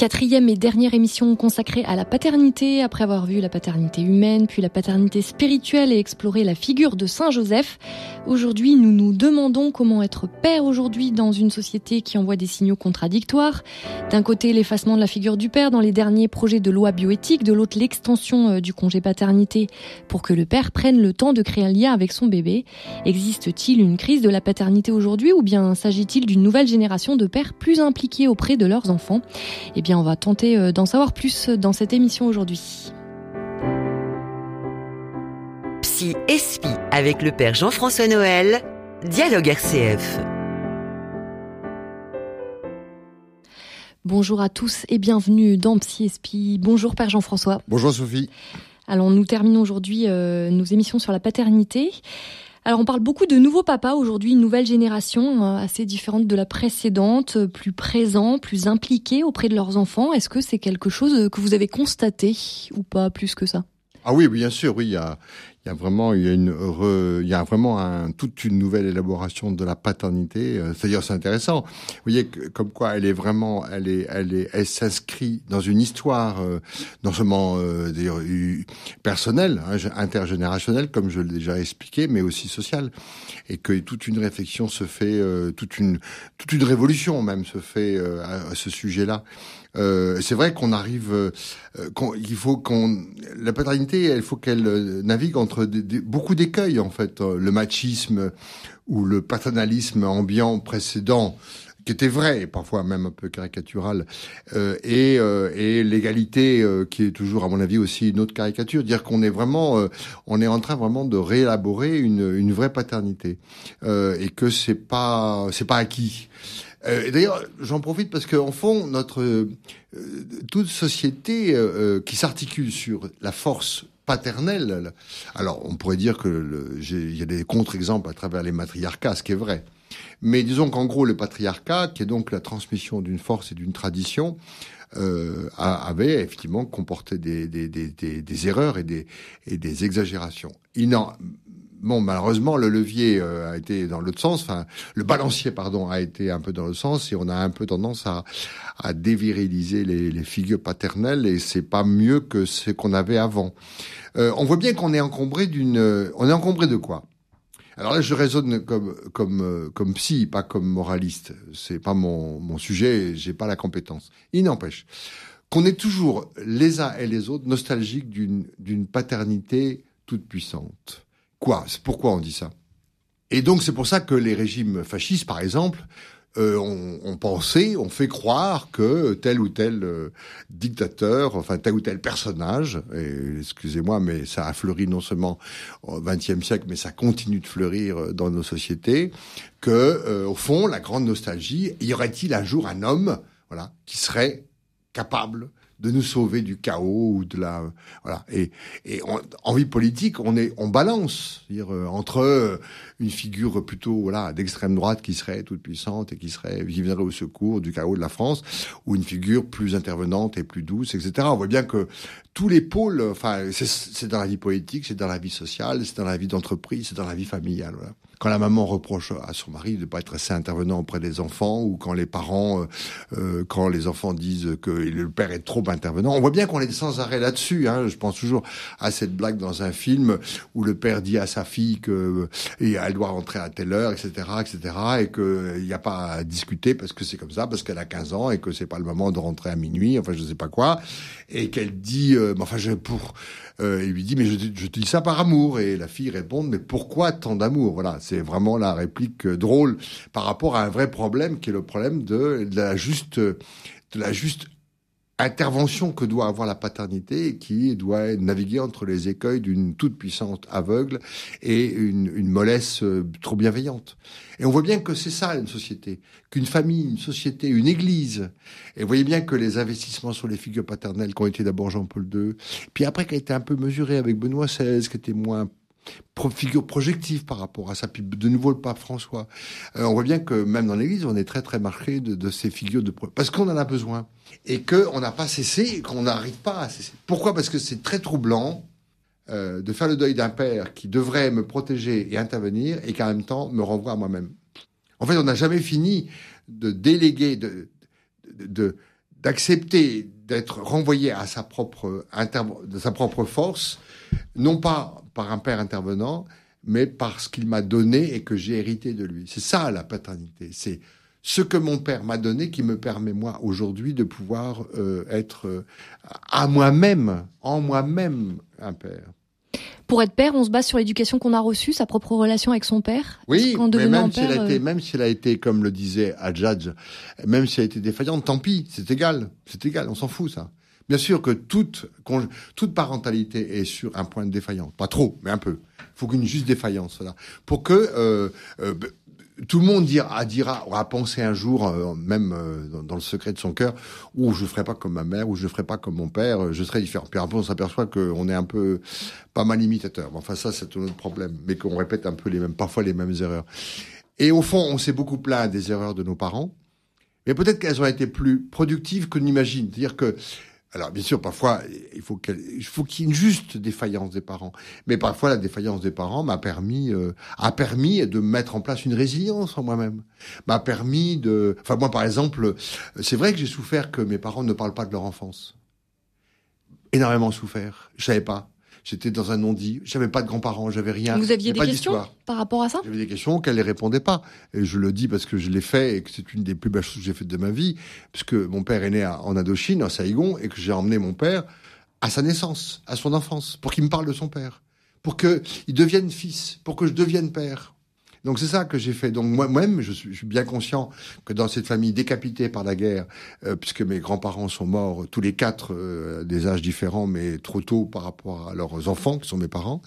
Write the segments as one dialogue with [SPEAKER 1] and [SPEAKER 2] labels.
[SPEAKER 1] Quatrième et dernière émission consacrée à la paternité, après avoir vu la paternité humaine, puis la paternité spirituelle et exploré la figure de Saint Joseph. Aujourd'hui, nous nous demandons comment être père aujourd'hui dans une société qui envoie des signaux contradictoires. D'un côté, l'effacement de la figure du père dans les derniers projets de loi bioéthique, de l'autre, l'extension euh, du congé paternité pour que le père prenne le temps de créer un lien avec son bébé. Existe-t-il une crise de la paternité aujourd'hui ou bien s'agit-il d'une nouvelle génération de pères plus impliqués auprès de leurs enfants? Eh on va tenter euh, d'en savoir plus dans cette émission aujourd'hui.
[SPEAKER 2] Psy Espi avec le père Jean-François Noël, Dialogue RCF.
[SPEAKER 1] Bonjour à tous et bienvenue dans Psy Espi. Bonjour père Jean-François.
[SPEAKER 3] Bonjour Sophie.
[SPEAKER 1] Alors nous terminons aujourd'hui euh, nos émissions sur la paternité. Alors on parle beaucoup de nouveaux papas aujourd'hui, une nouvelle génération euh, assez différente de la précédente, euh, plus présent, plus impliqué auprès de leurs enfants. Est-ce que c'est quelque chose que vous avez constaté ou pas plus que ça?
[SPEAKER 3] Ah oui, bien sûr, oui, il y a vraiment il y a une il y a vraiment un, toute une nouvelle élaboration de la paternité. Euh, c'est-à-dire c'est intéressant. Vous voyez que, comme quoi elle est vraiment elle est elle est elle s'inscrit dans une histoire euh, non seulement euh, personnelle hein, intergénérationnelle comme je l'ai déjà expliqué mais aussi sociale. Et que toute une réflexion se fait toute une toute une révolution même se fait à, ce sujet-là. C'est vrai qu'on arrive, euh, il faut qu'on, la paternité, il faut qu'elle navigue entre beaucoup d'écueils en fait, euh, le machisme ou le paternalisme ambiant précédent qui était vrai, parfois même un peu caricatural, euh, et, euh, et l'égalité qui est toujours, à mon avis, aussi une autre caricature, dire qu'on est vraiment, on est en train vraiment de réélaborer une, une vraie paternité, et que c'est pas, c'est pas acquis. D'ailleurs, j'en profite parce qu'en fond, notre toute société qui s'articule sur la force alors on pourrait dire que il y a des contre-exemples à travers les matriarcats, ce qui est vrai. Mais disons qu'en gros, le patriarcat, qui est donc la transmission d'une force et d'une tradition, euh, avait effectivement comporté des, erreurs et des, exagérations. Bon, malheureusement, le levier euh, a été dans l'autre sens. Enfin, le balancier, pardon, a été un peu dans le sens, et on a un peu tendance à, à déviriliser les, les figures paternelles, et c'est pas mieux que ce qu'on avait avant. Euh, on voit bien qu'on est encombré d'une, on est encombré de quoi? Alors là, je raisonne comme comme euh, comme psy, pas comme moraliste. C'est pas mon mon sujet, j'ai pas la compétence. Il n'empêche qu'on est toujours les uns et les autres nostalgiques d'une d'une paternité toute puissante. Quoi Pourquoi on dit ça? Et donc c'est pour ça que les régimes fascistes, par exemple, euh, on, on, pensait, on fait croire que tel ou tel euh, dictateur, enfin tel ou tel personnage, et excusez-moi, mais ça a fleuri non seulement au XXe siècle, mais ça continue de fleurir euh, dans nos sociétés, que euh, au fond, la grande nostalgie, y aurait-il un jour un homme, voilà, qui serait capable de nous sauver du chaos ou de la voilà. Et et en vie politique on est on balance dire euh, entre euh, une figure plutôt voilà d'extrême droite qui serait toute puissante et qui serait qui viendrait au secours du chaos de la France ou une figure plus intervenante et plus douce etc on voit bien que tous les pôles enfin c'est dans la vie politique c'est dans la vie sociale c'est dans la vie d'entreprise c'est dans la vie familiale voilà quand la maman reproche à son mari de ne pas être assez intervenant auprès des enfants, ou quand les parents, euh, euh, quand les enfants disent que le père est trop intervenant, on voit bien qu'on est sans arrêt là-dessus. Hein. Je pense toujours à cette blague dans un film où le père dit à sa fille que et elle doit rentrer à telle heure, etc., etc., et qu'il n'y a pas à discuter parce que c'est comme ça, parce qu'elle a 15 ans et que c'est pas le moment de rentrer à minuit, enfin je sais pas quoi, et qu'elle dit, euh, enfin je pour euh, il lui dit mais je, te dis ça par amour. Et la fille répond mais pourquoi tant d'amour? Voilà c'est vraiment la réplique euh, drôle par rapport à un vrai problème qui est le problème de, de la juste de la juste intervention que doit avoir la paternité qui doit naviguer entre les écueils d'une toute puissante aveugle et une, une mollesse euh, trop bienveillante. Et on voit bien que c'est ça une société, qu'une famille, une société, une église. Et vous voyez bien que les investissements sur les figures paternelles qui ont été d'abord Jean-Paul II, puis après qui a été un peu mesuré avec Benoît XVI, qui était moins figure projective par rapport à ça. Puis de nouveau le pape François. Euh, on voit bien que même dans l'Église, on est très très marqué de, ces figures de parce qu'on en a besoin et que on n'a pas cessé, qu'on n'arrive pas à cesser. Pourquoi? Parce que c'est très troublant euh, de faire le deuil d'un père qui devrait me protéger et intervenir et qui en même temps me renvoie à moi-même. En fait, on n'a jamais fini de déléguer, de, de, d'accepter d'être renvoyé à sa propre de sa propre force, non pas par un père intervenant, mais parce qu'il m'a donné et que j'ai hérité de lui. C'est ça la paternité. C'est ce que mon père m'a donné qui me permet moi aujourd'hui de pouvoir euh, être euh, à moi-même, en moi-même, un père.
[SPEAKER 1] Pour être père, on se base sur l'éducation qu'on a reçue, sa propre relation avec son père.
[SPEAKER 3] Oui, mais même si elle a été, euh, même si elle a été, comme le disait Adjadj, même si elle a été défaillante, tant pis, c'est égal, c'est égal, on s'en fout ça. Bien sûr que toute, toute parentalité est sur un point de défaillance, pas trop, mais un peu. Il faut qu'une juste défaillance là, pour que euh, euh, tout le monde dira, dira, aura pensé un jour, euh, même euh, dans, le secret de son cœur, ou je ne ferai pas comme ma mère, ou je ne ferai pas comme mon père, euh, je serai différent. Puis après, on s'aperçoit qu'on est un peu pas mal imitateur. Enfin, ça, c'est un autre problème, mais qu'on répète un peu les mêmes, parfois les mêmes erreurs. Et au fond, on s'est beaucoup plaint des erreurs de nos parents, mais peut-être qu'elles ont été plus productives que n'imagine. C'est-à-dire que alors bien sûr, parfois il faut qu'il y ait une juste défaillance des parents, mais parfois la défaillance des parents m'a permis euh, a permis de mettre en place une résilience en moi-même, m'a permis de, enfin moi par exemple, c'est vrai que j'ai souffert que mes parents ne parlent pas de leur enfance, énormément souffert, je savais pas. J'étais dans un non-dit. J'avais pas de grands-parents, j'avais rien.
[SPEAKER 1] Vous aviez des questions par rapport à ça?
[SPEAKER 3] J'avais des questions qu'elle les répondait pas. Et je le dis parce que je l'ai fait et que c'est une des plus belles choses que j'ai faites de ma vie, puisque mon père est né en Indochine, en Saïgon, et que j'ai emmené mon père à sa naissance, à son enfance, pour qu'il me parle de son père, pour qu'il devienne fils, pour que je devienne père. Donc c'est ça que j'ai fait. Donc moi-même, je suis, bien conscient que dans cette famille décapitée par la guerre, euh, puisque mes grands-parents sont morts tous les quatre euh, des âges différents, mais trop tôt par rapport à leurs enfants, qui sont mes parents,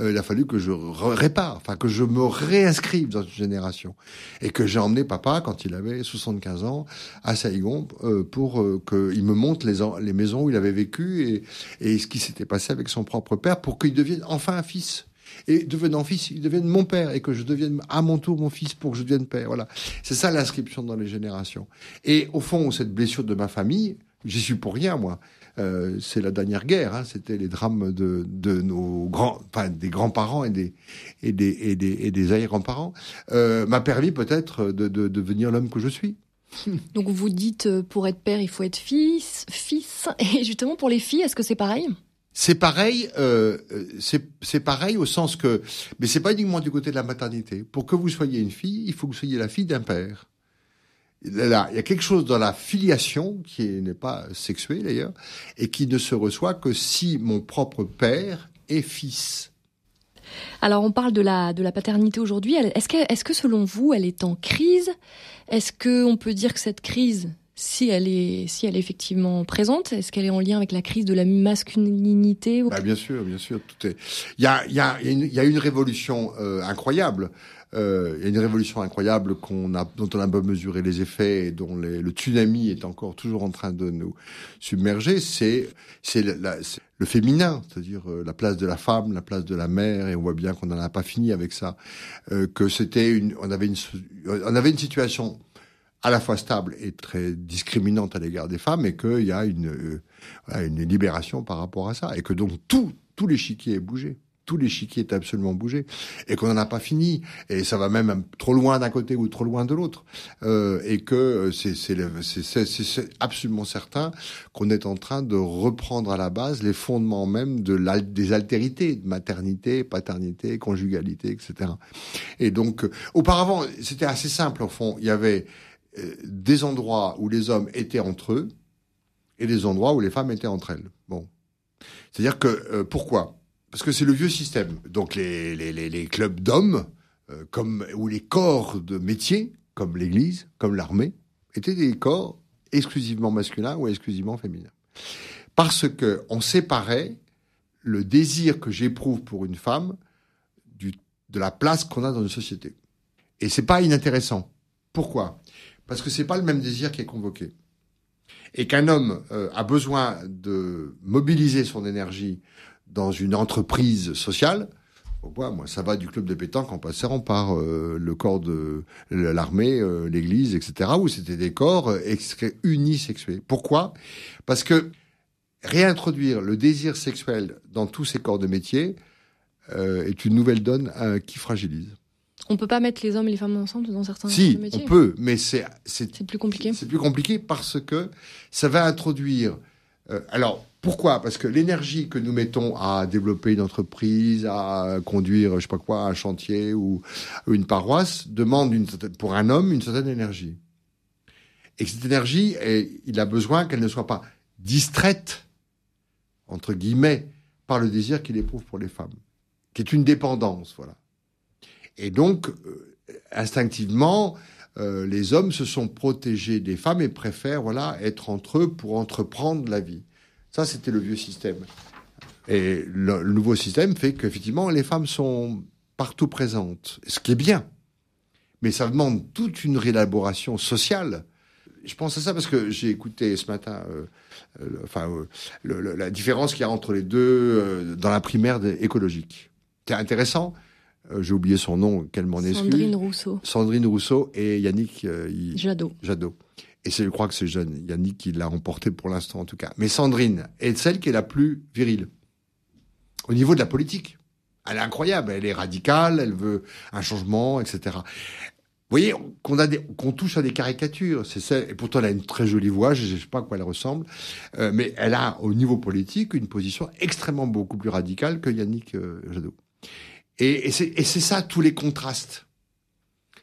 [SPEAKER 3] euh, il a fallu que je répare, enfin que je me réinscrive dans une génération. Et que j'ai emmené papa, quand il avait 75 ans, à Saïgon, pour qu'il me montre les, les maisons où il avait vécu et, et ce qui s'était passé avec son propre père, pour qu'il devienne enfin un fils et devenant fils, il devienne mon père et que je devienne à mon tour mon fils pour que je devienne père. Voilà. C'est ça l'inscription dans les générations. Et au fond, cette blessure de ma famille, j'y suis pour rien, moi. Euh, c'est la dernière guerre, hein. c'était les drames de, de nos grands, des grands-parents et des et des et des, et des arrière-grands-parents, euh, m'a permis peut-être de devenir l'homme que je suis.
[SPEAKER 1] Donc vous dites euh, pour être père, il faut être fils, fils. Et justement pour les filles, est-ce que c'est pareil?
[SPEAKER 3] C'est pareil, euh, c'est pareil au sens que, mais c'est pas uniquement du côté de la maternité. Pour que vous soyez une fille, il faut que vous soyez la fille d'un père. Là, il y a quelque chose dans la filiation qui n'est pas sexuée d'ailleurs, et qui ne se reçoit que si mon propre père est fils.
[SPEAKER 1] Alors on parle de la, de la paternité aujourd'hui. Est-ce que, est que selon vous, elle est en crise? Est-ce qu'on peut dire que cette crise, si elle est, si elle est effectivement présente Est-ce qu'elle est en lien avec la crise de la masculinité
[SPEAKER 3] bah, Bien sûr, bien sûr. Tout est. Il y a, il y a, il y a une révolution euh, incroyable. Euh, il y a une révolution incroyable qu'on a, dont on a pas mesuré les effets et dont les, le tsunami est encore toujours en train de nous submerger. C'est, c'est le féminin, c'est-à-dire euh, la place de la femme, la place de la mère, et on voit bien qu'on n'en a pas fini avec ça. Euh, que c'était une, on avait une, on avait une situation à la fois stable et très discriminante à l'égard des femmes, et qu'il y a une, euh, une libération par rapport à ça, et que donc tout, tout l'échiquier est bougé. Tout l'échiquier est absolument bougé, et qu'on n'en a pas fini, et ça va même trop loin d'un côté ou trop loin de l'autre, euh, et que c'est absolument certain qu'on est en train de reprendre à la base les fondements même de des altérités, maternité, paternité, conjugalité, etc. Et donc, euh, auparavant, c'était assez simple au fond. Il y avait euh, des endroits où les hommes étaient entre eux et des endroits où les femmes étaient entre elles. Bon. C'est-à-dire que, euh, pourquoi? Parce que c'est le vieux système. Donc les, les, les, clubs d'hommes, euh, comme ou les corps de métier, comme l'Église, comme l'armée, étaient des corps exclusivement masculins ou exclusivement féminins. Parce que on séparait le désir que j'éprouve pour une femme du, de la place qu'on a dans une société. Et c'est pas inintéressant. Pourquoi? Parce que c'est pas le même désir qui est convoqué. Et qu'un homme euh, a besoin de mobiliser son énergie dans une entreprise sociale, moi, ça va du club de pétanque en passant par euh, le corps de l'armée, euh, l'église, etc., où c'était des corps unisexués. Pourquoi? Parce que réintroduire le désir sexuel dans tous ces corps de métier est une nouvelle donne qui fragilise.
[SPEAKER 1] On peut pas mettre les hommes et les femmes ensemble dans certains
[SPEAKER 3] si,
[SPEAKER 1] métiers.
[SPEAKER 3] on peut, mais c'est
[SPEAKER 1] c'est plus compliqué.
[SPEAKER 3] C'est plus compliqué parce que ça va introduire. Euh, alors pourquoi? Parce que l'énergie que nous mettons à développer une entreprise, à conduire, je sais pas quoi, un chantier ou une paroisse, demande une, pour un homme une certaine énergie. Et cette énergie, il a besoin qu'elle ne soit pas distraite, entre guillemets, par le désir qu'il éprouve pour les femmes, qui est une dépendance, voilà. Et donc, euh, instinctivement, euh, les hommes se sont protégés des femmes et préfèrent, voilà, être entre eux pour entreprendre la vie. Ça, c'était le vieux système. Et le, nouveau système fait qu'effectivement, les femmes sont partout présentes, ce qui est bien. Mais ça demande toute une réélaboration sociale. Je pense à ça parce que j'ai écouté ce matin, euh, euh, enfin, euh, la différence qu'il y a entre les deux dans la primaire écologique. C'est intéressant. J'ai oublié son nom, qu'elle m'en excuse.
[SPEAKER 1] Sandrine Rousseau.
[SPEAKER 3] Sandrine Rousseau et Yannick
[SPEAKER 1] Jadot.
[SPEAKER 3] Jadot. Et je crois que c'est Yannick qui l'a remporté pour l'instant en tout cas. Mais Sandrine est celle qui est la plus virile au niveau de la politique. Elle est incroyable, elle est radicale, elle veut un changement, etc. Vous voyez qu'on qu'on touche à des caricatures. C'est. Et pourtant, elle a une très jolie voix. Je ne sais pas à quoi elle ressemble, euh, mais elle a au niveau politique une position extrêmement beaucoup plus radicale que Yannick euh, Jadot. Et, et c'est ça tous les contrastes.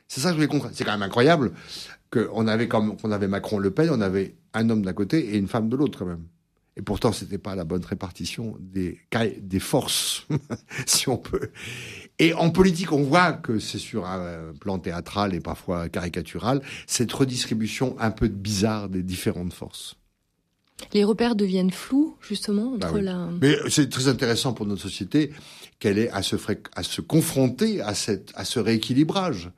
[SPEAKER 3] C'est ça tous les contrastes. C'est quand même incroyable qu'on avait comme qu'on avait Macron-Le Pen, on avait un homme d'un côté et une femme de l'autre quand même. Et pourtant, c'était pas la bonne répartition des des forces, si on peut. Et en politique, on voit que c'est sur un plan théâtral et parfois caricatural cette redistribution un peu bizarre des différentes forces.
[SPEAKER 1] Les repères deviennent flous, justement,
[SPEAKER 3] bah
[SPEAKER 1] entre la.
[SPEAKER 3] Mais c'est très intéressant pour notre société qu'elle ait à se, à se confronter à, cette, à ce rééquilibrage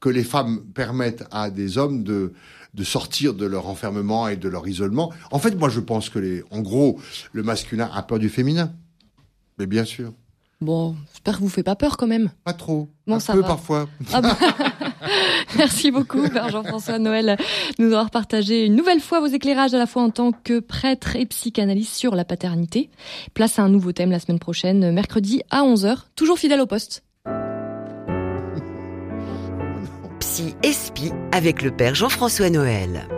[SPEAKER 3] que les femmes permettent à des hommes de, de sortir de leur enfermement et de leur isolement. En fait, moi, je pense que les, en gros, le masculin a peur du féminin. Mais bien sûr.
[SPEAKER 1] Bon, j'espère que vous fait pas peur quand même.
[SPEAKER 3] Pas trop.
[SPEAKER 1] Bon,
[SPEAKER 3] un
[SPEAKER 1] ça
[SPEAKER 3] peu
[SPEAKER 1] va.
[SPEAKER 3] parfois.
[SPEAKER 1] Ah bah. Merci beaucoup, Père Jean-François Noël, nous avoir partagé une nouvelle fois vos éclairages à la fois en tant que prêtre et psychanalyste sur la paternité. Place à un nouveau thème la semaine prochaine, mercredi à 11h, toujours fidèle au poste.
[SPEAKER 2] Psy Espi avec le Père Jean-François Noël.